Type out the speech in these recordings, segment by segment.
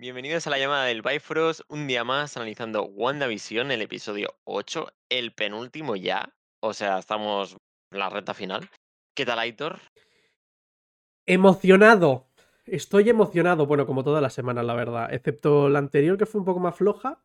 Bienvenidos a la llamada del Bifrost, un día más analizando WandaVision, el episodio 8, el penúltimo ya, o sea, estamos en la recta final. ¿Qué tal, Aitor? Emocionado. Estoy emocionado, bueno, como todas las semanas, la verdad, excepto la anterior que fue un poco más floja.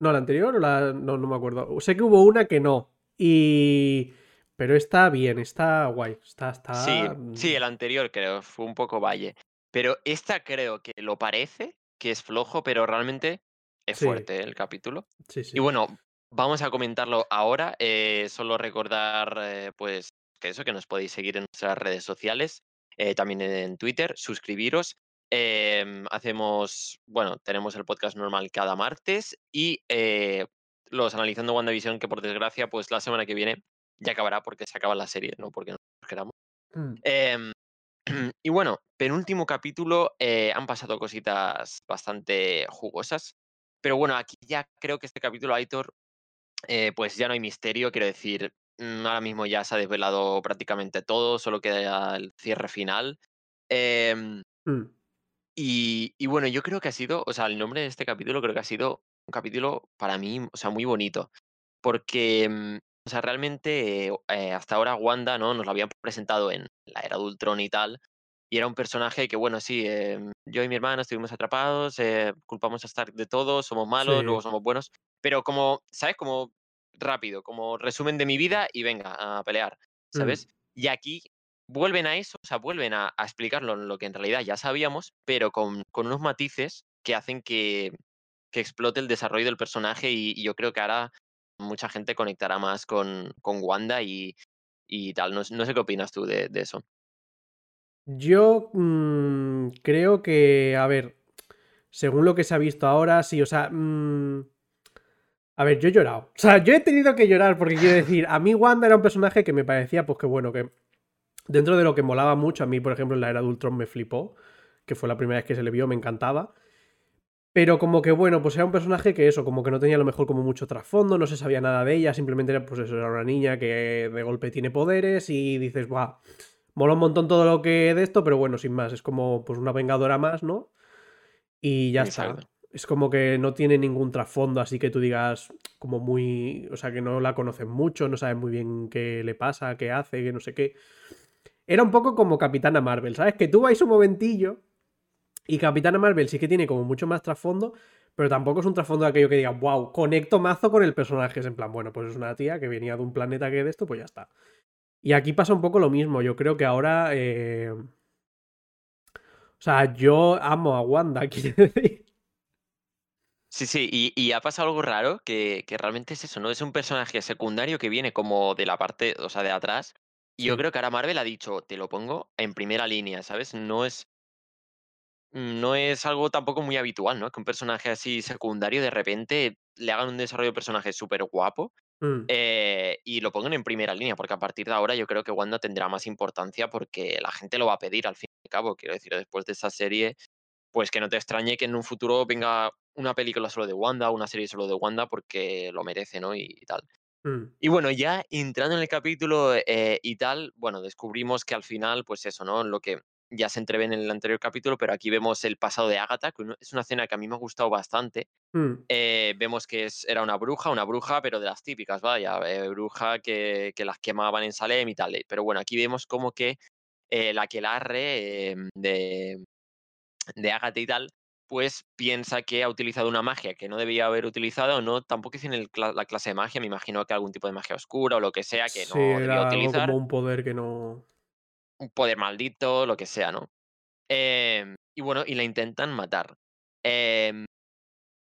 No, la anterior o la... No, no me acuerdo. Sé que hubo una que no. Y... Pero está bien, está guay. Está, está... Sí, sí, el anterior creo, fue un poco valle. Pero esta creo que lo parece, que es flojo, pero realmente es Sí, fuerte ¿eh? el capítulo. sí, sí. Y bueno, vamos a comentarlo ahora. eh, solo recordar, eh, pues, que eso, que nos podéis seguir en nuestras redes sociales, eh, también en Twitter, suscribiros. em, hacemos, bueno, tenemos el podcast normal cada martes y los analizando WandaVision, que por desgracia, pues la semana que viene ya acabará porque se acaba la serie, no porque nos queramos. Mm. Em, y bueno, penúltimo capítulo, eh, han pasado cositas bastante jugosas. Pero bueno, aquí ya creo que este capítulo, Aitor, eh, pues ya no hay misterio, quiero decir, mm, ahora mismo ya se ha desvelado prácticamente todo, solo queda el cierre final. Em, Mm. y, y bueno, yo creo que ha sido, o sea, el nombre de este capítulo creo que ha sido un capítulo para mí, o sea, muy bonito, porque, mm, o sea, realmente eh, eh, hasta ahora Wanda, ¿no? Nos lo habían presentado en la era de Ultron y tal, y era un personaje que, bueno, sí, em, yo y mi hermana estuvimos atrapados, eh, culpamos a Stark de todo, somos malos, luego somos buenos, pero como, ¿sabes? Como rápido, como resumen de mi vida y venga, a pelear, Mm. ¿sabes? Y aquí vuelven a eso, o sea, vuelven a, a explicarlo en lo que en realidad ya sabíamos, pero con, con unos matices que hacen que, que explote el desarrollo del personaje y, y yo creo que ahora mucha gente conectará más con, con Wanda y, y tal. No, no sé qué opinas tú de, de eso. Yo mm, creo que, a ver, según lo que se ha visto ahora, sí, o sea, mm, a ver, yo he llorado. O sea, yo he tenido que llorar porque quiero decir, a mí Wanda era un personaje que me parecía, pues que bueno, que dentro de lo que molaba mucho, a mí, por ejemplo, en la era de Ultron me flipó, que fue la primera vez que se le vio, me encantaba. Pero como que bueno, pues era un personaje que eso, como que no tenía a lo mejor como mucho trasfondo, no se sabía nada de ella, simplemente era pues eso, era una niña que de golpe tiene poderes y dices, guau, mola un montón todo lo que de esto, pero bueno, sin más, es como pues una vengadora más, ¿no? Y ya está. Es como que no tiene ningún trasfondo, así que tú digas como muy, o sea, que no la conocen mucho, no saben muy bien qué le pasa, qué hace, que no sé qué. Era un poco como Capitana Marvel, ¿sabes? Que tú vais un momentillo y Capitana Marvel sí que tiene como mucho más trasfondo, pero tampoco es un trasfondo de aquello que diga, wow, conecto mazo con el personaje. Es en plan, bueno, pues es una tía que venía de un planeta que de esto, pues ya está. Y aquí pasa un poco lo mismo. Yo creo que ahora. eh, O sea, yo amo a Wanda, quiero decir. Sí, sí, y, y ha pasado algo raro que, que realmente es eso, ¿no? Es un personaje secundario que viene como de la parte, o sea, de atrás. Y yo creo que ahora Marvel ha dicho, te lo pongo en primera línea, ¿sabes? No es, no es algo tampoco muy habitual, ¿no? Que un personaje así secundario de repente le hagan un desarrollo de personaje súper guapo Mm, eh, y lo pongan en primera línea, porque a partir de ahora yo creo que Wanda tendrá más importancia porque la gente lo va a pedir al fin y al cabo. Quiero decir, después de esa serie, pues que no te extrañe que en un futuro venga una película solo de Wanda, una serie solo de Wanda, porque lo merece, ¿no? Y, y tal. mm, Y bueno, ya entrando en el capítulo eh, y tal, bueno, descubrimos que al final, pues eso, ¿no? Lo que ya se entrevé en el anterior capítulo, pero aquí vemos el pasado de Agatha, que es una escena que a mí me ha gustado bastante. mm. Eh, vemos que es, era una bruja, una bruja, pero de las típicas, vaya, eh, bruja que, que las quemaban en Salem y tal. eh, Pero bueno, aquí vemos como que eh, la Aquelarre eh, de, de Agatha y tal, pues piensa que ha utilizado una magia que no debía haber utilizado, no, tampoco hice en el la clase de magia, me imagino que algún tipo de magia oscura o lo que sea que Sí, no debía era algo como utilizar, un poder que no. Un poder maldito, lo que sea, ¿no? Em, y bueno, y la intentan matar. Em,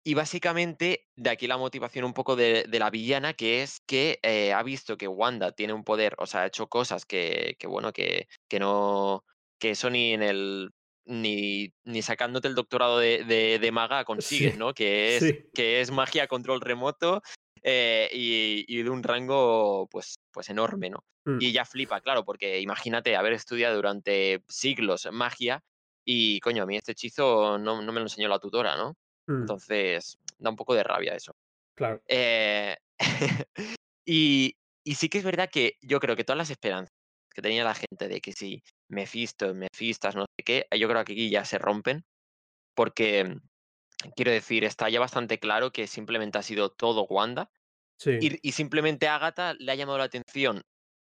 y básicamente de aquí la motivación un poco de, de la villana, que es que eh, ha visto que Wanda tiene un poder, o sea, ha hecho cosas que, que bueno, que, que no, que eso ni en el, ni, ni sacándote el doctorado de, de, de maga consigues, Sí, ¿no? Que es, sí. que es magia control remoto eh, y, y de un rango, pues, pues enorme, ¿no? Mm, Y ella flipa, claro, porque imagínate haber estudiado durante siglos magia y, coño, a mí este hechizo no, no me lo enseñó la tutora, ¿no? mm, Entonces, da un poco de rabia eso. claro. Eh, y, y sí que es verdad que yo creo que todas las esperanzas que tenía la gente de que si Mephisto, Mephistas, no sé qué, yo creo que aquí ya se rompen, porque quiero decir, está ya bastante claro que simplemente ha sido todo Wanda. Sí. Y, y simplemente a Agatha le ha llamado la atención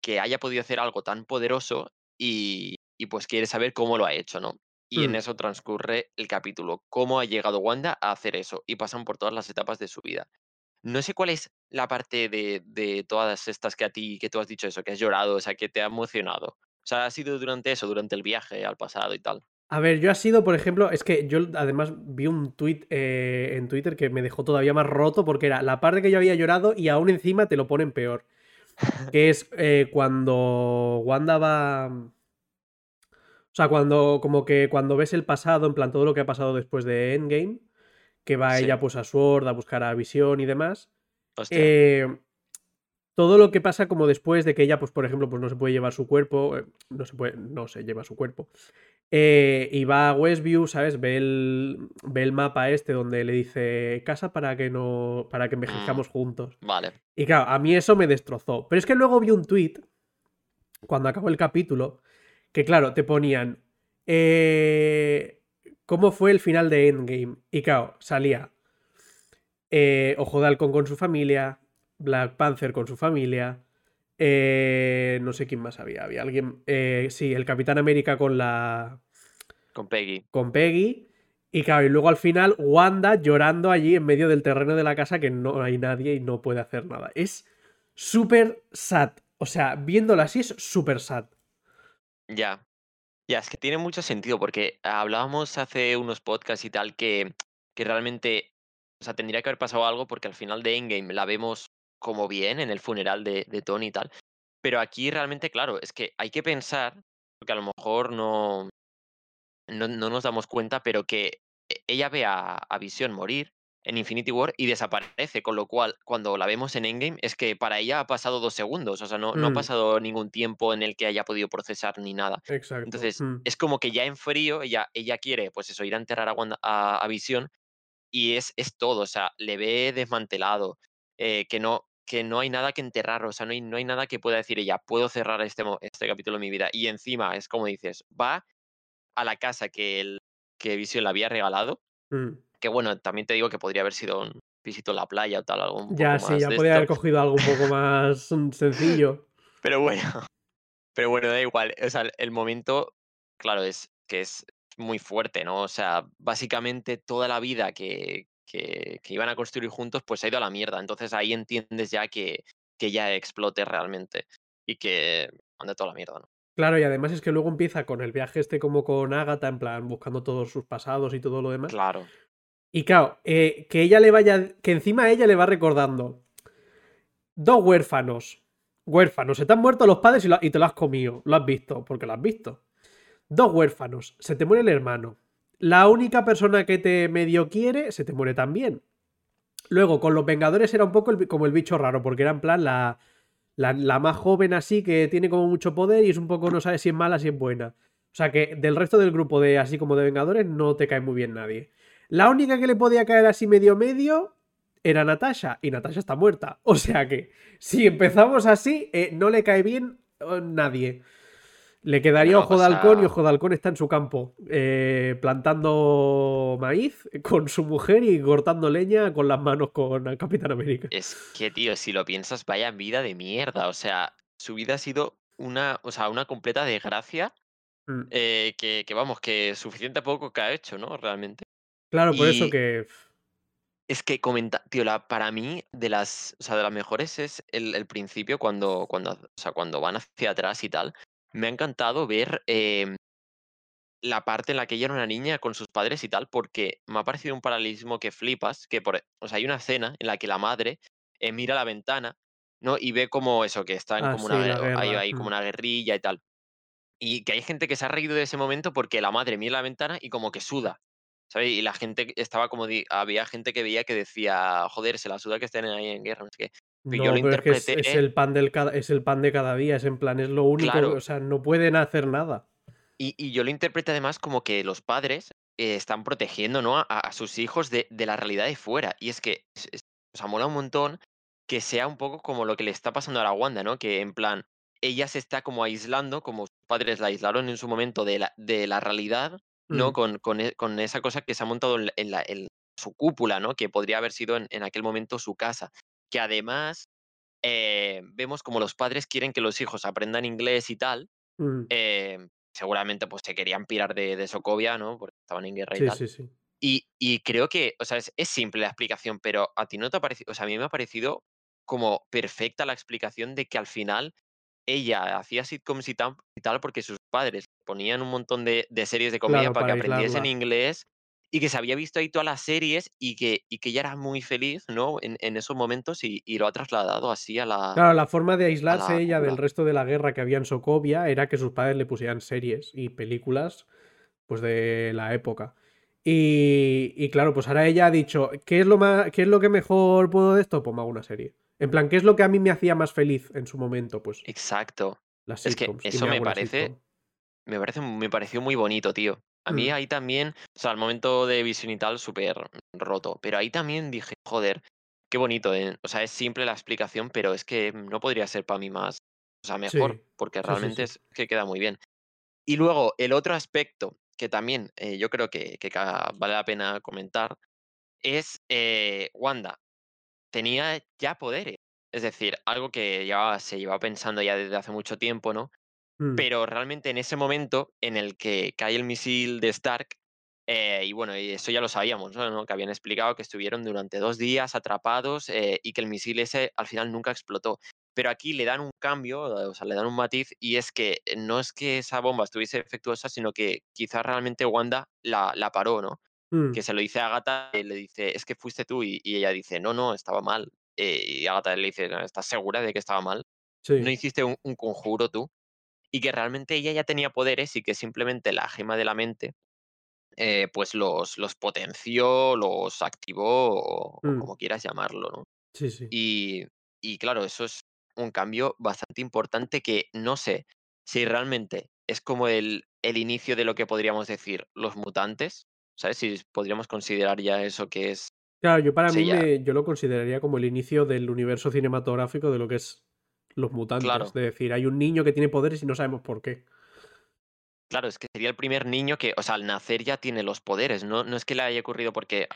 que haya podido hacer algo tan poderoso y, y pues quiere saber cómo lo ha hecho, ¿no? Y en Mm. eso transcurre el capítulo, cómo ha llegado Wanda a hacer eso y pasan por todas las etapas de su vida. No sé cuál es la parte de, de todas estas que a ti, que tú has dicho eso, que has llorado, o sea, que te ha emocionado. O sea, ha sido durante eso, durante el viaje al pasado y tal. A ver, yo ha sido, por ejemplo, es que yo además vi un tweet en Twitter que me dejó todavía más roto porque era la parte que yo había llorado y aún encima te lo ponen peor. Que es eh, cuando Wanda va. O sea, cuando. Como que cuando ves el pasado, en plan todo lo que ha pasado después de Endgame, que va Sí. ella pues a Sword a buscar a Visión y demás. Eh, todo lo que pasa como después de que ella, pues por ejemplo, pues no se puede llevar su cuerpo, eh, no se puede, no se lleva su cuerpo, eh, y va a Westview, ¿sabes? Ve el, ve el mapa este donde le dice casa para que no, para que envejezcamos juntos. Vale. Y claro, a mí eso me destrozó. Pero es que luego vi un tweet cuando acabó el capítulo que claro, te ponían eh, cómo fue el final de Endgame. Y claro, salía eh, Ojo de Halcón con su familia, Black Panther con su familia, eh, no sé quién más había. Había alguien, eh, sí, el Capitán América con la Con Peggy. con Peggy. Y claro, y luego al final Wanda llorando allí en medio del terreno de la casa que no hay nadie y no puede hacer nada. Es súper sad. O sea, viéndolo así es súper sad. Ya. Ya, es que tiene mucho sentido porque hablábamos hace unos podcasts y tal que, que realmente, o sea, tendría que haber pasado algo porque al final de Endgame la vemos como bien en el funeral de, de Tony y tal. Pero aquí realmente, claro, es que hay que pensar, porque a lo mejor no, no, no nos damos cuenta, pero que e- ella ve a, a Visión morir en Infinity War y desaparece, con lo cual cuando la vemos en Endgame es que para ella ha pasado dos segundos, o sea, no, no ha Mm. pasado ningún tiempo en el que haya podido procesar ni nada. Exacto. Entonces, Mm. es como que ya en frío ella, ella quiere, pues eso, ir a enterrar a, Wanda- a, a Visión y es, es todo, o sea, le ve desmantelado, eh, que, no, que no hay nada que enterrar, o sea, no hay, no hay nada que pueda decir ella, puedo cerrar este, este capítulo de mi vida. Y encima, es como dices, va a la casa que, el, que Visión le había regalado, Mm. que bueno, también te digo que podría haber sido un visito a la playa o tal, algo un Ya, poco sí, más ya de podía haber cogido algo un poco más mm, sencillo. Pero bueno, pero bueno, da igual. O sea, el momento, claro, es que es muy fuerte, ¿no? O sea, básicamente toda la vida que, que, que iban a construir juntos, pues ha ido a la mierda. Entonces ahí entiendes ya que, que ya explote realmente y que anda toda la mierda, ¿no? Claro, y además es que luego empieza con el viaje este como con Agatha, en plan, buscando todos sus pasados y todo lo demás. Claro, Y claro, eh, que ella le vaya. Que encima ella le va recordando. Dos huérfanos. Huérfanos. Se te han muerto los padres y, lo- y te lo has comido. Lo has visto, porque lo has visto. Dos huérfanos. Se te muere el hermano. La única persona que te medio quiere se te muere también. Luego, con los Vengadores era un poco como el bicho raro, porque era en plan la, la, la más joven así, que tiene como mucho poder y es un poco no sabe si es mala, si es buena. O sea que del resto del grupo de así como de Vengadores no te cae muy bien nadie. La única que le podía caer así medio medio era Natasha y Natasha está muerta. O sea que si empezamos así, eh, no le cae bien eh, nadie. Le quedaría No, Ojo de Halcón y Ojo de Halcón está en su campo, eh, plantando maíz con su mujer y cortando leña con las manos con Capitán América. es que, tío, si lo piensas, vaya vida de mierda. O sea, su vida ha sido una, o sea, una completa desgracia. Mm. eh, que, que vamos, que suficiente poco que ha hecho, ¿no? Realmente. Claro, por eso que. Es que comenta, tío, la, para mí, de las, o sea, de las mejores es el, el principio cuando, cuando, o sea, cuando van hacia atrás y tal. Me ha encantado ver em, la parte en la que ella era una niña con sus padres y tal, porque me ha parecido un paralelismo que flipas, que por, o sea, hay una escena en la que la madre eh, mira a la ventana, ¿no? Y ve como eso, que están Ah, como sí, una, hay, como una guerrilla y tal. Y que hay gente que se ha reído de ese momento porque la madre mira la ventana y como que suda. ¿Sabes? Y la gente estaba como. había gente que veía que decía, joder, se la suda que estén ahí en guerra, no sé qué. Yo No, lo pero es que es, es interpreté- el pan del cada, es el pan de cada día, es en plan, es lo único, Claro. o sea, no pueden hacer nada. Y, y yo lo interpreté además como que los padres eh, están protegiendo ¿no? a, a sus hijos de, de la realidad de fuera. Y es que, es- o sea, mola un montón que sea un poco como lo que le está pasando a la Wanda, ¿no? Que en plan, ella se está como aislando, como sus padres la aislaron en su momento de la, de la realidad, ¿no? Mm. Con, con, e- con esa cosa que se ha montado en la, en la- en- su cúpula, ¿no? Que podría haber sido en, en aquel momento su casa. Que además eh, vemos como los padres quieren que los hijos aprendan inglés y tal. Mm, eh, seguramente pues se querían pirar de, de Sokovia, ¿no? Porque estaban en guerra y Sí, tal. sí, sí. Y, y creo que, o sea, es, es simple la explicación, pero a ti no te ha parecido, o sea, a mí me ha parecido como perfecta la explicación de que al final ella hacía sitcoms y tal, porque sus padres ponían un montón de, de series de comedia Claro, para que para aprendiesen inglés y que se había visto ahí todas las series y que, y que ella era muy feliz, ¿no? En, en esos momentos y, y lo ha trasladado así a la, Claro, la forma de la aislarse ella del resto de la guerra que había en Sokovia era que sus padres le pusieran series y películas, pues de la época. Y, y claro, pues ahora ella ha dicho, ¿qué es lo más, qué es lo que mejor puedo de esto? Pues me hago una serie. En plan, ¿qué es lo que a mí me hacía más feliz en su momento? Pues Exacto. las Es que eso me me parece. Me parece me pareció muy bonito, tío. A mí Mm, ahí también, o sea, al momento de visión y tal, súper roto, pero ahí también dije: "Joder, qué bonito", ¿eh? O sea, es simple la explicación, pero es que no podría ser para mí más, o sea, mejor, sí, porque sí, realmente sí. es que queda muy bien. Y luego el otro aspecto que también, eh, yo creo que que vale la pena comentar es, eh, Wanda tenía ya poderes. Es decir, algo que llevaba se llevaba pensando ya desde hace mucho tiempo, ¿no? Mm, Pero realmente en ese momento en el que cae el misil de Stark, eh, y bueno, y eso ya lo sabíamos, ¿no? ¿no? Que habían explicado que estuvieron durante 2 días atrapados, eh, y que el misil ese al final nunca explotó. Pero aquí le dan un cambio, o sea, le dan un matiz, y es que eh, no es que esa bomba estuviese defectuosa, sino que quizás realmente Wanda la la paró, ¿no? mm, Que se lo dice a Agatha, y le dice: "Es que fuiste tú", y y ella dice: "No, no, estaba mal". Eh, y Agatha le dice: "¿No estás segura de que estaba mal? ¿No hiciste un un conjuro tú?". Y que realmente ella ya tenía poderes y que simplemente la gema de la mente, eh, pues los los potenció, los activó o o mm, como quieras llamarlo, ¿no? sí, sí. Y y claro, eso es un cambio bastante importante que no sé si realmente es como el el inicio de lo que podríamos decir los mutantes, ¿sabes? Si podríamos considerar ya eso que es Claro, yo para mí me, yo lo consideraría como el inicio del universo cinematográfico de lo que es los mutantes. claro, De decir, hay un niño que tiene poderes y no sabemos por qué. claro, es que sería el primer niño que, o sea, al nacer ya tiene los poderes, no no es que le haya ocurrido porque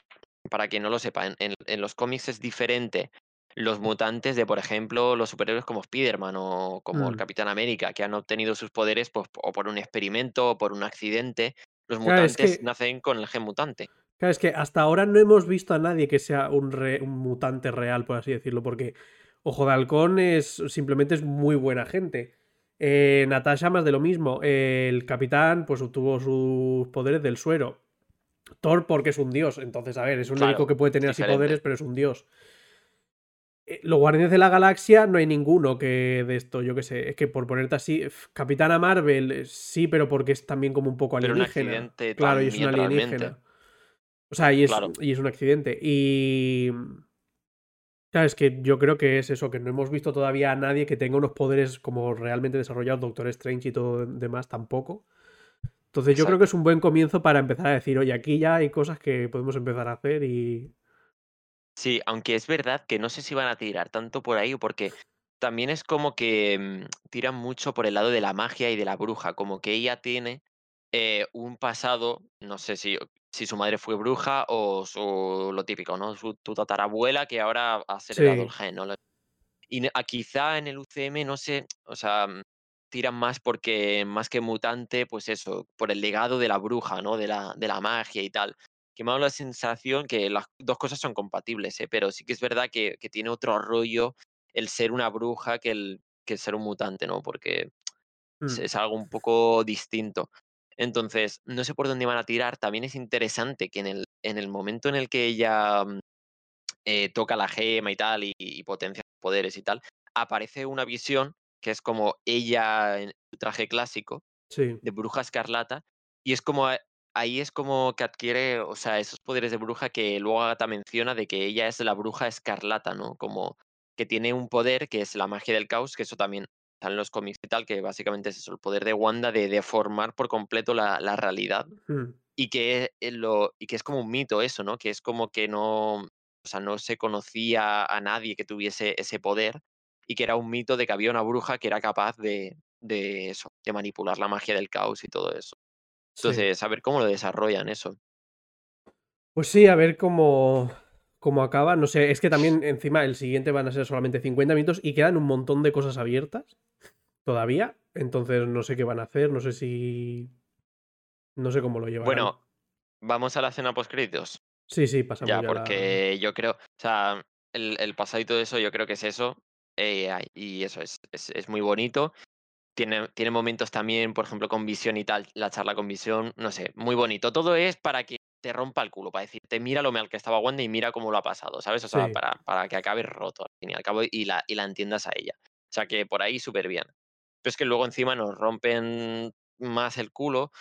Para quien no lo sepa, en en en los cómics es diferente los mutantes de, por ejemplo, los superhéroes como Spiderman o como el Mm. Capitán América, que han obtenido sus poderes, pues, o por un experimento o por un accidente. Los Claro, es mutantes que, nacen con el gen mutante. claro, es que hasta ahora no hemos visto a nadie que sea un, re- un mutante real, por así decirlo, porque Ojo de Halcón es simplemente es muy buena gente. Eh, Natasha más de lo mismo. Eh, el capitán pues obtuvo sus poderes del suero. Thor porque es un dios. Entonces, a ver, es un único que puede tener así poderes, diferente. pero es un dios. Eh, los Guardianes de la Galaxia no hay ninguno que de esto, yo qué sé. Es que por ponerte así, Capitana Marvel, eh, sí, pero porque es también como un poco Pero un alienígena. Claro, y es una realmente. alienígena. O sea, y es, Claro, y es un accidente. Y. Claro, es que yo creo que es eso, que no hemos visto todavía a nadie que tenga unos poderes como realmente desarrollados, Doctor Strange y todo demás tampoco. Entonces yo creo que es un buen comienzo para empezar a decir, oye, aquí ya hay cosas que podemos empezar a hacer y... Sí, aunque es verdad que no sé si van a tirar tanto por ahí, porque también es como que mm, tiran mucho por el lado de la magia y de la bruja, como que ella tiene eh, un pasado, no sé si, si su madre fue bruja o su, lo típico, ¿no? Su, tu tatarabuela que ahora has heredado el Sí. gen, ¿no? Y a quizá en el UCM, no sé, o sea, mm, tiran más porque más que mutante, pues eso, por el legado de la bruja, ¿no? De la, de la magia y tal. Que me da la sensación que las dos cosas son compatibles, ¿eh? Pero sí que es verdad que, que tiene otro rollo el ser una bruja que el, que el ser un mutante, ¿no? Porque es, Mm, es algo un poco distinto. Entonces, no sé por dónde van a tirar. También es interesante que en el, en el momento en el que ella mm, eh, toca la gema y tal, y, y potencia sus poderes y tal, aparece una visión que es como ella en su traje clásico sí. de bruja escarlata, y es como ahí es como que adquiere, o sea, esos poderes de bruja que luego Agatha menciona de que ella es la bruja escarlata, ¿no? Como que tiene un poder que es la magia del caos, que eso también está en los cómics y tal, que básicamente es eso, el poder de Wanda de deformar por completo la, la realidad mm, y que, eh, lo y que es como un mito eso, ¿no? Que es como que no, o sea, no se conocía a nadie que tuviese ese poder, y que era un mito de que había una bruja que era capaz de de eso, de manipular la magia del caos y todo eso. sí. Entonces, a ver cómo lo desarrollan eso. Pues sí, a ver cómo, cómo acaba. No sé, es que también encima el siguiente van a ser solamente 50 minutos y quedan un montón de cosas abiertas todavía. Entonces no sé qué van a hacer, no sé si... No sé cómo lo llevarán. Bueno, vamos a la escena post créditos. sí, sí, pasamos Ya, ya, la- porque yo creo, o sea, el, el pasado y todo eso, yo creo que es eso. eh, y eso es, es, es muy bonito. Tiene, tiene momentos también, por ejemplo, con visión y tal, la charla con visión, no sé, muy bonito. Todo es para que te rompa el culo, para decirte, mira lo mal que estaba Wanda y mira cómo lo ha pasado, ¿sabes? O sea, Sí. para, para que acabe roto al fin y al cabo y la, y la entiendas a ella. O sea, que por ahí súper bien. Pero es que luego encima nos rompen más el culo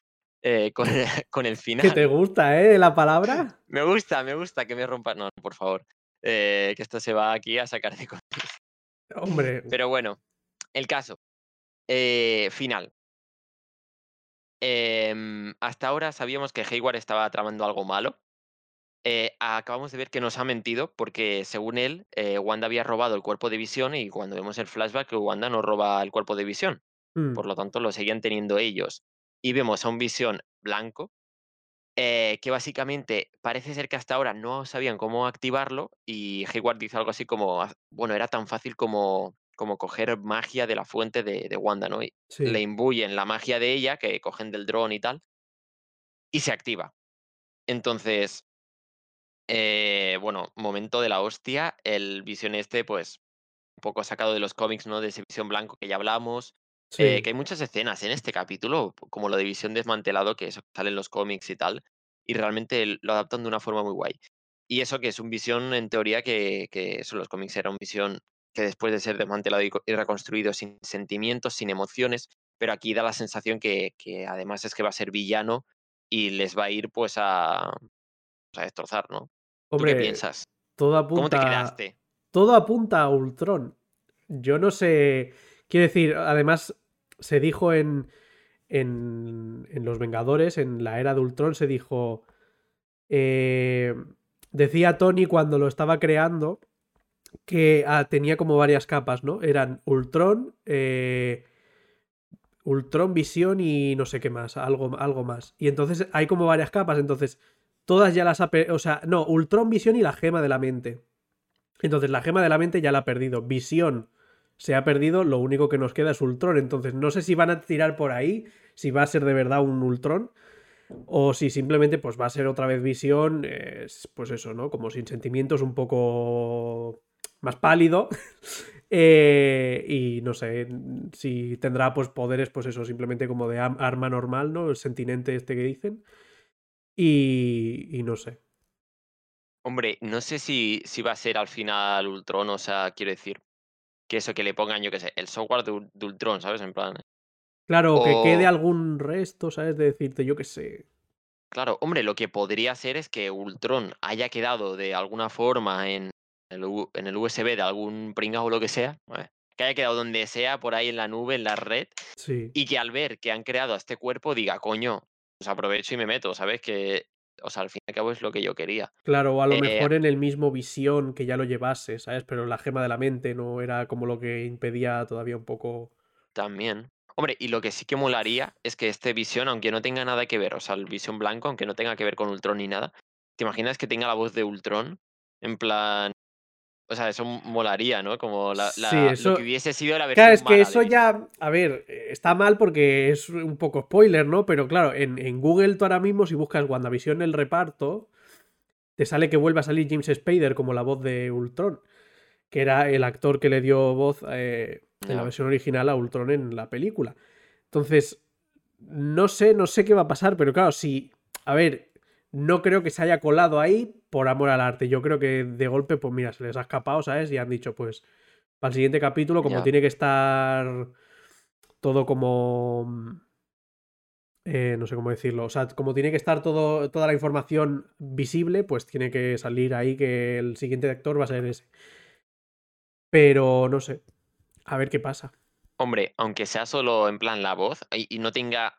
eh, con, el, con el final. Que te gusta, ¿eh? La palabra. Me gusta, me gusta que me rompan. No, no, por favor. eh, que esto se va aquí a sacar de contexto. Hombre, Pero bueno, el caso. eh, final. Em, hasta ahora sabíamos que Hayward estaba tramando algo malo. Eh, acabamos de ver que nos ha mentido porque, según él, eh, Wanda había robado el cuerpo de visión y cuando vemos el flashback, Wanda no roba el cuerpo de visión. mm, Por lo tanto, lo seguían teniendo ellos. Y vemos a un visión blanco eh, que básicamente parece ser que hasta ahora no sabían cómo activarlo y Hayward dice algo así como, "Ah, bueno, era tan fácil como, como coger magia de la fuente de, de Wanda, ¿no? Y le imbuyen la magia de ella, que cogen del dron y tal, y se activa. Entonces, eh, bueno, momento de la hostia, el visión este, pues, un poco sacado de los cómics, ¿no? De ese visión blanco que ya hablamos, eh, que hay muchas escenas en este capítulo, como lo de Visión desmantelado, que eso sale en los cómics y tal, y realmente lo adaptan de una forma muy guay. Y eso que es un Visión, en teoría, que, que eso los cómics era un Visión que después de ser desmantelado y, co- y reconstruido sin sentimientos, sin emociones, pero aquí da la sensación que, que además es que va a ser villano y les va a ir pues a, pues, a destrozar, ¿no? ¿Tú qué piensas? todo ¿Cómo te apunta. quedaste? Todo apunta a Ultron. Yo no sé. Quiero decir, además, se dijo en. En, en Los Vengadores, en la era de Ultron, se dijo. eh, decía Tony cuando lo estaba creando que ah, tenía como varias capas, ¿no? Eran Ultron, eh, Ultron, Visión y no sé qué más, algo, algo más. Y entonces hay como varias capas, entonces todas ya las ha... O sea, no, Ultron, Visión y la gema de la mente. Entonces la gema de la mente ya la ha perdido. Visión se ha perdido, lo único que nos queda es Ultron. Entonces no sé si van a tirar por ahí, si va a ser de verdad un Ultron. O si simplemente pues va a ser otra vez visión, pues eso, ¿no? Como sin sentimientos, un poco más pálido. Eh, y no sé si tendrá pues poderes, pues eso, simplemente como de arma normal, ¿no? El sentinente este que dicen. Y, y no sé. Hombre, no sé si, si va a ser al final Ultron, o sea, quiero decir, que eso que le pongan, yo qué sé, el software de, Ul- de Ultron, ¿sabes? En plan. Claro, que quede algún resto, ¿sabes? De decirte, yo qué sé. claro, hombre, lo que podría ser es que Ultron haya quedado de alguna forma en el, en el USB de algún pringao o lo que sea, ¿vale? que haya quedado donde sea, por ahí en la nube, en la red, Sí. y que al ver que han creado a este cuerpo diga, coño, pues aprovecho y me meto, ¿sabes? Que, o sea, al fin y al cabo es lo que yo quería. Claro, o a lo Eh, mejor en el mismo visión que ya lo llevase, ¿sabes? Pero la gema de la mente no era como lo que impedía todavía un poco. También. Hombre, y lo que sí que molaría es que este Visión, aunque no tenga nada que ver, o sea, el Visión blanco, aunque no tenga que ver con Ultron ni nada, ¿te imaginas que tenga la voz de Ultron? En plan. O sea, eso molaría, ¿no? Como la, Sí, lo que hubiese sido la versión Claro, es que eso de ya. A ver, eh, está mal porque es un poco spoiler, ¿no? Pero claro, en, en Google tú ahora mismo, si buscas WandaVision el reparto, te sale que vuelve a salir James Spader como la voz de Ultron, que era el actor que le dio voz eh, en la versión original a Ultron en la película. Entonces, no sé, no sé qué va a pasar, pero claro, si. A ver, no creo que se haya colado ahí por amor al arte. Yo creo que de golpe, pues mira, se les ha escapado, ¿sabes? Y han dicho, pues, para el siguiente capítulo, como tiene que estar todo como. eh, no sé cómo decirlo. O sea, como tiene que estar todo, toda la información visible, pues tiene que salir ahí que el siguiente actor va a ser ese. Pero no sé. A ver qué pasa. Hombre, aunque sea solo en plan la voz y, y no tenga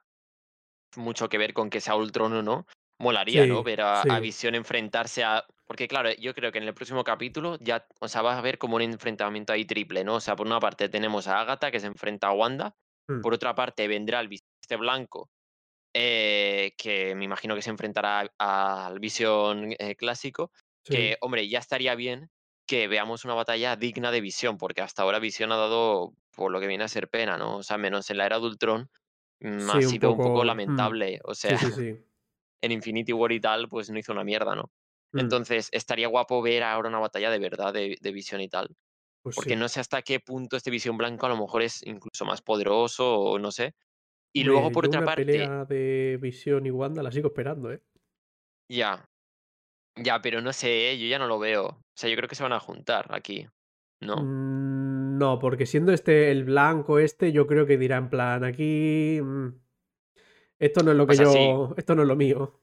mucho que ver con que sea Ultron o no, molaría, ¿no? Ver a, a sí. Visión enfrentarse a. Porque, claro, yo creo que en el próximo capítulo ya, o sea, vas a ver como un enfrentamiento ahí triple, ¿no? O sea, por una parte tenemos a Agatha que se enfrenta a Wanda, Mm, por otra parte vendrá el Visión este blanco eh, que me imagino que se enfrentará al Vision eh, clásico, que, hombre, ya estaría bien que veamos una batalla digna de Vision, porque hasta ahora Vision ha dado por lo que viene a ser pena, ¿no? O sea, menos en la era de Ultron, ha un sido un poco mm, lamentable. O sea, sí. en Infinity War y tal, pues no hizo una mierda, ¿no? mm, Entonces, estaría guapo ver ahora una batalla de verdad de, de Vision y tal. Pues Porque sí. no sé hasta qué punto este Visión Blanco a lo mejor es incluso más poderoso o no sé. Y luego, por otra una parte, pelea de Visión y Wanda la sigo esperando, ¿eh? ya, ya, pero no sé, ¿eh? yo ya no lo veo. O sea, yo creo que se van a juntar aquí, ¿no? Mm, no, porque siendo este el blanco este, yo creo que dirá en plan, aquí... esto no es lo O que sí, yo... Esto no es lo mío.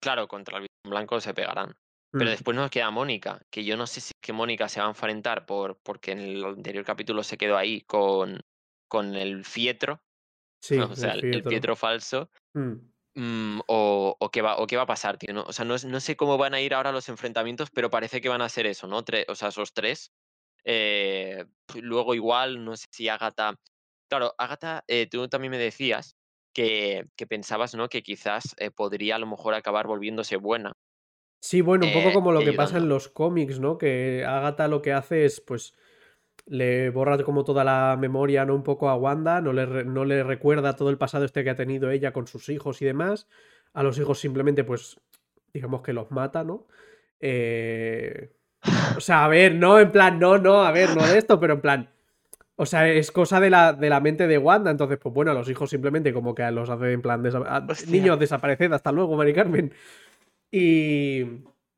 claro, contra el Blanco se pegarán. Pero Mm, después nos queda Mónica, que yo no sé si es que Mónica se va a enfrentar por, porque en el anterior capítulo se quedó ahí con, con el fietro, Sí, o sea, el fietro falso, Mm, Mm, o, o qué va, o qué va a pasar, tío, ¿no? O sea, no, no sé cómo van a ir ahora los enfrentamientos, pero parece que van a ser eso, ¿no? Tre- o sea, esos tres. Eh, luego igual, no sé si Agatha... Claro, Agatha, eh, tú también me decías que, que pensabas, ¿no? Que quizás eh, podría a lo mejor acabar volviéndose buena Sí, bueno, un poco eh, como lo que pasa en los cómics, ¿no? Que Agatha lo que hace es, pues, le borra como toda la memoria, ¿no? Un poco a Wanda, no le, re- no le recuerda todo el pasado este que ha tenido ella con sus hijos y demás. A los hijos simplemente, pues, digamos que los mata, ¿no? Eh... O sea, a ver, no, en plan, no, no, a ver, no de esto, pero en plan... O sea, es cosa de la, de la mente de Wanda, entonces, pues bueno, a los hijos simplemente como que los hace en plan... desa- a- niños, desapareced, hasta luego, Mari Carmen. Y...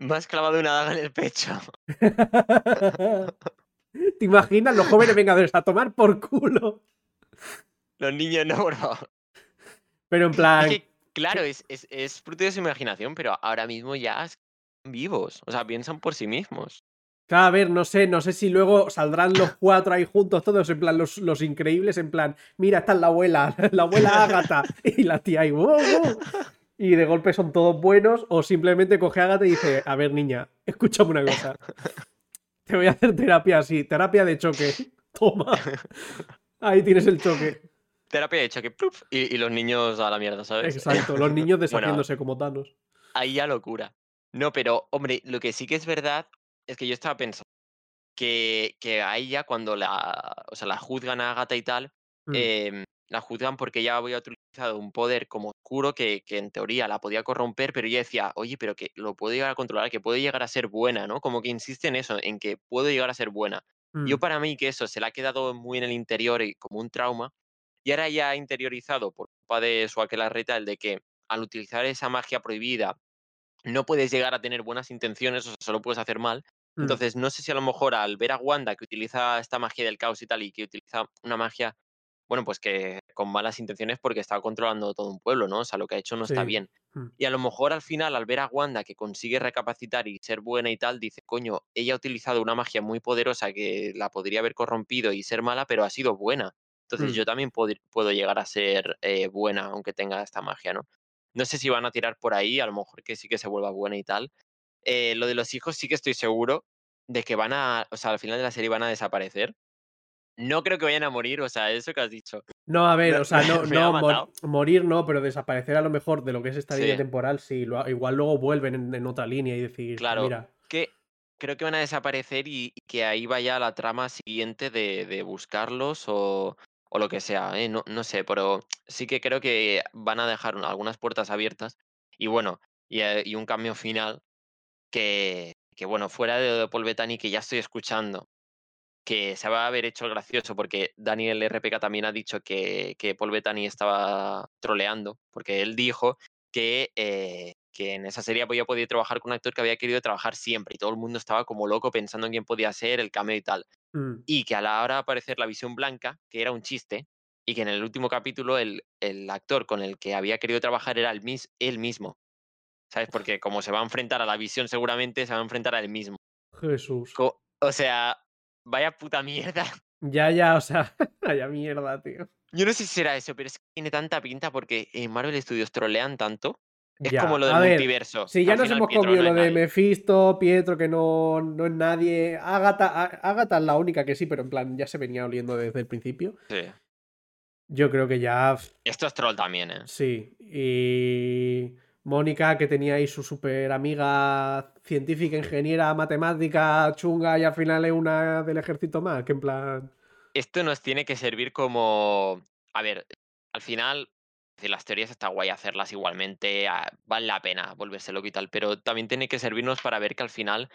me has clavado una daga en el pecho. ¿Te imaginas los jóvenes vengadores a tomar por culo? Los niños no, favor. Pero en Es plan, que, claro, es, es, es fruto de su imaginación, pero ahora mismo ya están vivos. O sea, piensan por sí mismos. Claro, a ver, no sé, no sé si luego saldrán los cuatro ahí juntos, todos en plan, los, los increíbles, en plan, mira, está la abuela, la abuela Ágata, y la tía ahí, wow, wow. Y de golpe son todos buenos, o simplemente coge a Ágata y dice, a ver, niña, escúchame una cosa, te voy a hacer terapia así, terapia de choque. Toma, ahí tienes el choque. Terapia de choque, y, y los niños a la mierda, ¿sabes? Exacto, los niños Bueno, deshaciéndose como Thanos. ahí ya locura. No, pero, hombre, lo que sí que es verdad es que yo estaba pensando que, que a ella cuando la, o sea, la juzgan a Agatha y tal, Mm, em, la juzgan porque ella había utilizado un poder como oscuro que, que en teoría la podía corromper, pero ella decía, oye, pero que lo puedo llegar a controlar, que puede llegar a ser buena, ¿no? Como que insiste en eso, en que puedo llegar a ser buena. Yo mm, para mí que eso se le ha quedado muy en el interior y como un trauma, y ahora ya ha interiorizado por culpa de su aquelarreta el de que al utilizar esa magia prohibida no puedes llegar a tener buenas intenciones, o sea, solo puedes hacer mal. Mm, Entonces, no sé si a lo mejor al ver a Wanda que utiliza esta magia del caos y tal, y que utiliza una magia, bueno, pues que con malas intenciones porque está controlando todo un pueblo, ¿no? O sea, lo que ha hecho no está bien. mm, Y a lo mejor al final, al ver a Wanda que consigue recapacitar y ser buena y tal, dice, coño, ella ha utilizado una magia muy poderosa que la podría haber corrompido y ser mala, pero ha sido buena. Entonces mm. yo también puedo llegar a ser eh, buena aunque tenga esta magia, ¿no? No sé si van a tirar por ahí, a lo mejor que sí que se vuelva buena y tal. Eh, lo de los hijos sí que estoy seguro de que van a, o sea, al final de la serie van a desaparecer. No creo que vayan a morir, o sea, eso que has dicho No, a ver, o sea, no, no mor- morir no, pero desaparecer a lo mejor de lo que es esta línea Sí, temporal, sí, lo- igual luego vuelven en, en otra línea y decir, pues claro. mira, Que creo que van a desaparecer y, y que ahí vaya la trama siguiente de, de buscarlos o, o lo que sea, ¿eh? No, no sé, pero sí que creo que van a dejar una- algunas puertas abiertas. Y bueno, y, eh, y un cambio final que, que, bueno, fuera de Paul Bettany, que ya estoy escuchando, que se va a haber hecho el gracioso, porque Daniel RPK también ha dicho que, que Paul Bettany estaba troleando, porque él dijo que, eh, que en esa serie había podido trabajar con un actor que había querido trabajar siempre, y todo el mundo estaba como loco pensando en quién podía ser, el cameo y tal. mm, Y que a la hora de aparecer la visión blanca, que era un chiste, y que en el último capítulo el, el actor con el que había querido trabajar era el mis, él mismo. ¿Sabes? Porque como se va a enfrentar a la visión seguramente, se va a enfrentar a él mismo. Jesús. Co- o sea, vaya puta mierda. Ya, ya, o sea, vaya mierda, tío. Yo no sé si será eso, pero es que tiene tanta pinta porque en Marvel Studios trolean tanto. Es como lo del a ver, multiverso, si ya al nos final hemos Pietro comido no lo de nadie. Mephisto, Pietro, que no, no es nadie, Agatha, Agatha es la única que sí, pero en plan ya se venía oliendo desde el principio. Sí. Yo creo que ya. Esto es troll también, ¿eh? Sí. Y. Mónica, que tenía ahí su super amiga científica, ingeniera, matemática, chunga, y al final es una del ejército más, que en plan. Esto nos tiene que servir como. A ver, al final, las teorías está guay hacerlas igualmente, vale la pena volverse loco y tal, pero también tiene que servirnos para ver que al final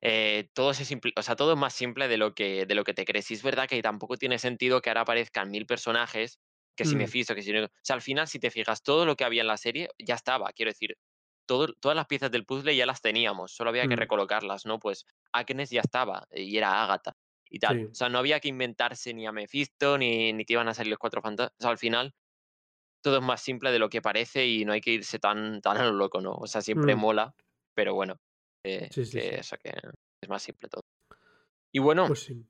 eh, todo, es simple, o sea, todo es más simple de lo, que, de lo que te crees. Y es verdad que tampoco tiene sentido que ahora aparezcan mil personajes, que si me Mm, fijo, que si no... O sea, al final, si te fijas, todo lo que había en la serie ya estaba. Quiero decir, todo, todas las piezas del puzzle ya las teníamos, solo había que mm, recolocarlas, ¿no? Pues Agnes ya estaba, y era Agatha y tal. sí. O sea, no había que inventarse ni a Mephisto, ni, ni que iban a salir los cuatro fantasmas. O sea, al final, todo es más simple de lo que parece y no hay que irse tan, tan a lo loco, ¿no? O sea, siempre Mm, mola, pero bueno, eh, sí, sí, que sí. eso, que es más simple todo. Y bueno, Pues sí.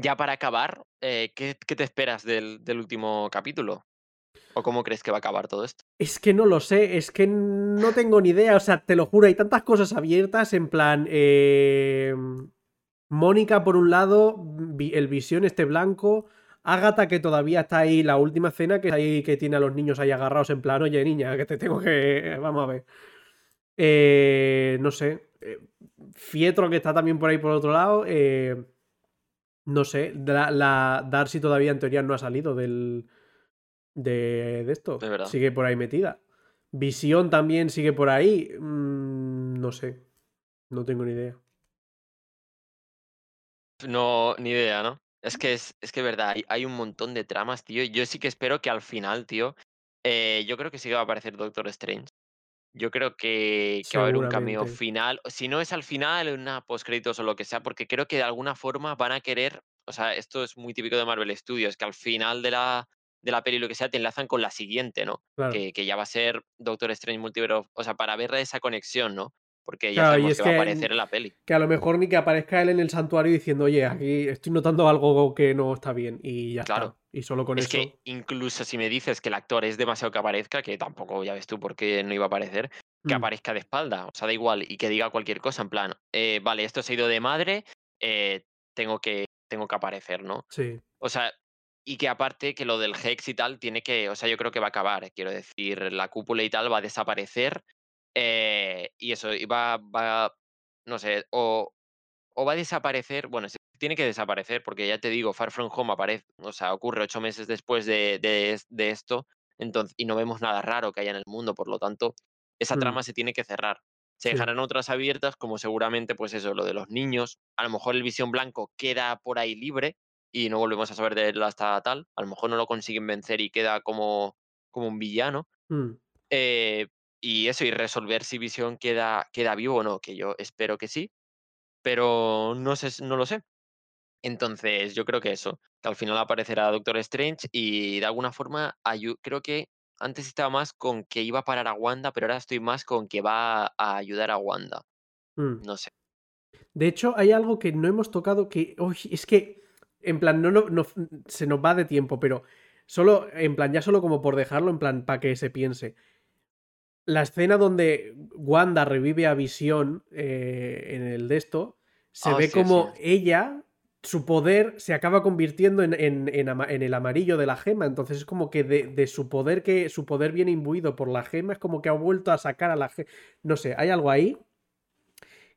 Ya para acabar, eh, ¿qué, te esperas del, último capítulo? ¿O cómo crees que va a acabar todo esto? Es que no lo sé, es que no tengo ni idea, o sea, te lo juro, hay tantas cosas abiertas en plan... eh, Mónica por un lado, el visión este blanco, Ágata que todavía está ahí, la última escena que es ahí que tiene a los niños ahí agarrados en plan, oye niña, que te tengo que... Vamos a ver. Eh, no sé. eh, Fietro que está también por ahí por otro lado. eh, no sé. La, la Darcy todavía en teoría no ha salido del... De, de esto. De verdad. Sigue por ahí metida. Visión también sigue por ahí. Mm, no sé. No tengo ni idea. No, ni idea, ¿no? Es que es, es que verdad, hay, hay un montón de tramas, tío. y Yo sí que espero que al final, tío, eh, yo creo que sí que va a aparecer Doctor Strange. Yo creo que, que va a haber un cameo final. Si no es al final, una postcréditos o lo que sea, porque creo que de alguna forma van a querer. O sea, esto es muy típico de Marvel Studios, que al final de la, de la peli, lo que sea, te enlazan con la siguiente, ¿no? Claro. Que, que ya va a ser Doctor Strange Multiverse. O sea, para ver esa conexión, ¿no? Porque ya Claro, sabemos es que va a aparecer en la peli. que a lo mejor ni que aparezca él en el santuario diciendo, oye, aquí estoy notando algo que no está bien. Y ya Claro. está. Y solo con Es eso. que incluso si me dices que el actor es demasiado que aparezca, que tampoco ya ves tú por qué no iba a aparecer, que mm, aparezca de espalda, o sea, da igual, y que diga cualquier cosa, en plan, eh, vale, esto se ha ido de madre, eh, tengo, que, tengo que aparecer, ¿no? sí. O sea, y que aparte que lo del Hex y tal tiene que, o sea, yo creo que va a acabar, quiero decir, la cúpula y tal va a desaparecer, eh, y eso, y va, va, no sé, o, o va a desaparecer, bueno, tiene que desaparecer, porque ya te digo, Far From Home aparece, o sea, ocurre ocho meses después de, de es- de esto, entonces, y no vemos nada raro que haya en el mundo, por lo tanto, esa mm, trama se tiene que cerrar. Se sí. dejarán otras abiertas, como seguramente, pues eso, lo de los niños, a lo mejor el Visión Blanco queda por ahí libre y no volvemos a saber de él hasta tal, a lo mejor no lo consiguen vencer y queda como, como un villano. mm, eh, y eso, y resolver si Visión queda, queda vivo o no, que yo espero que sí, pero no sé, no lo sé. Entonces, yo creo que eso, que al final aparecerá Doctor Strange y de alguna forma creo que antes estaba más con que iba a parar a Wanda, pero ahora estoy más con que va a ayudar a Wanda. mm. No sé. De hecho, hay algo que no hemos tocado que. es que. En plan, no, no, no- se nos va de tiempo, pero. Solo. En plan, ya solo como por dejarlo, en plan, para que se piense. La escena donde Wanda revive a Visión eh, en el de esto. Se ve sí, como sí. ella. Su poder se acaba convirtiendo en, en- en ama- en el amarillo de la gema. Entonces es como que de, de su poder que. Su poder viene imbuido por la gema. Es como que ha vuelto a sacar a la gema. No sé, hay algo ahí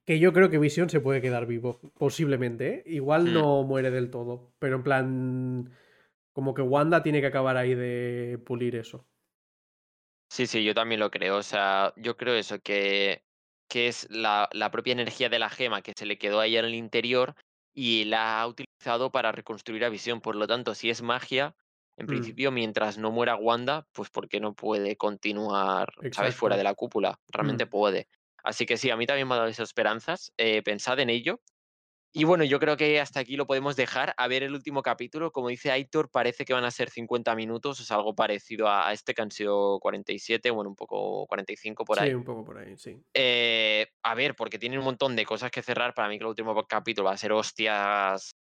que yo creo que Visión se puede quedar vivo, posiblemente, ¿eh? Igual Mm, no muere del todo, pero en plan, como que Wanda tiene que acabar ahí de pulir eso. Sí, sí, yo también lo creo. O sea, yo creo eso, que, que es la, la propia energía de la gema que se le quedó ahí en el interior y la ha utilizado para reconstruir a Visión. Por lo tanto, si es magia, en Mm, principio, mientras no muera Wanda, pues porque no puede continuar, ¿sabes? Fuera de exacto. la cúpula. Mm, Realmente puede. Así que sí, a mí también me ha dado esas esperanzas. eh, pensad en ello. Y bueno, yo creo que hasta aquí lo podemos dejar. A ver el último capítulo. Como dice Aitor, parece que van a ser 50 minutos. Es algo parecido a, este que han sido 47, bueno, un poco 45 por sí, ahí. un poco por ahí, sí. Eh, a ver, porque tienen un montón de cosas que cerrar. Para mí que el último capítulo va a ser hostias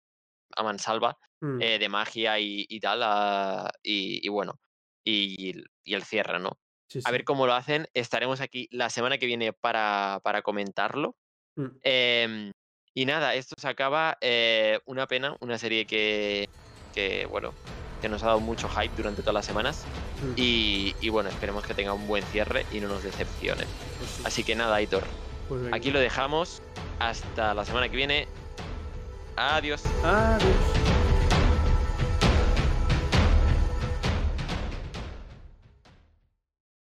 a mansalva Mm, eh, de magia y, y tal. ah, y, y bueno, y, y el cierre, ¿no? sí, A ver sí. cómo lo hacen. Estaremos aquí la semana que viene para, para comentarlo. Mm, Em, y nada, esto se acaba. eh, una pena, una serie que, que, bueno, que nos ha dado mucho hype durante todas las semanas. Mm. Y, y bueno, esperemos que tenga un buen cierre y no nos decepcione. Pues sí, Así que nada, Aitor, pues aquí lo dejamos. Hasta la semana que viene. Adiós. Adiós.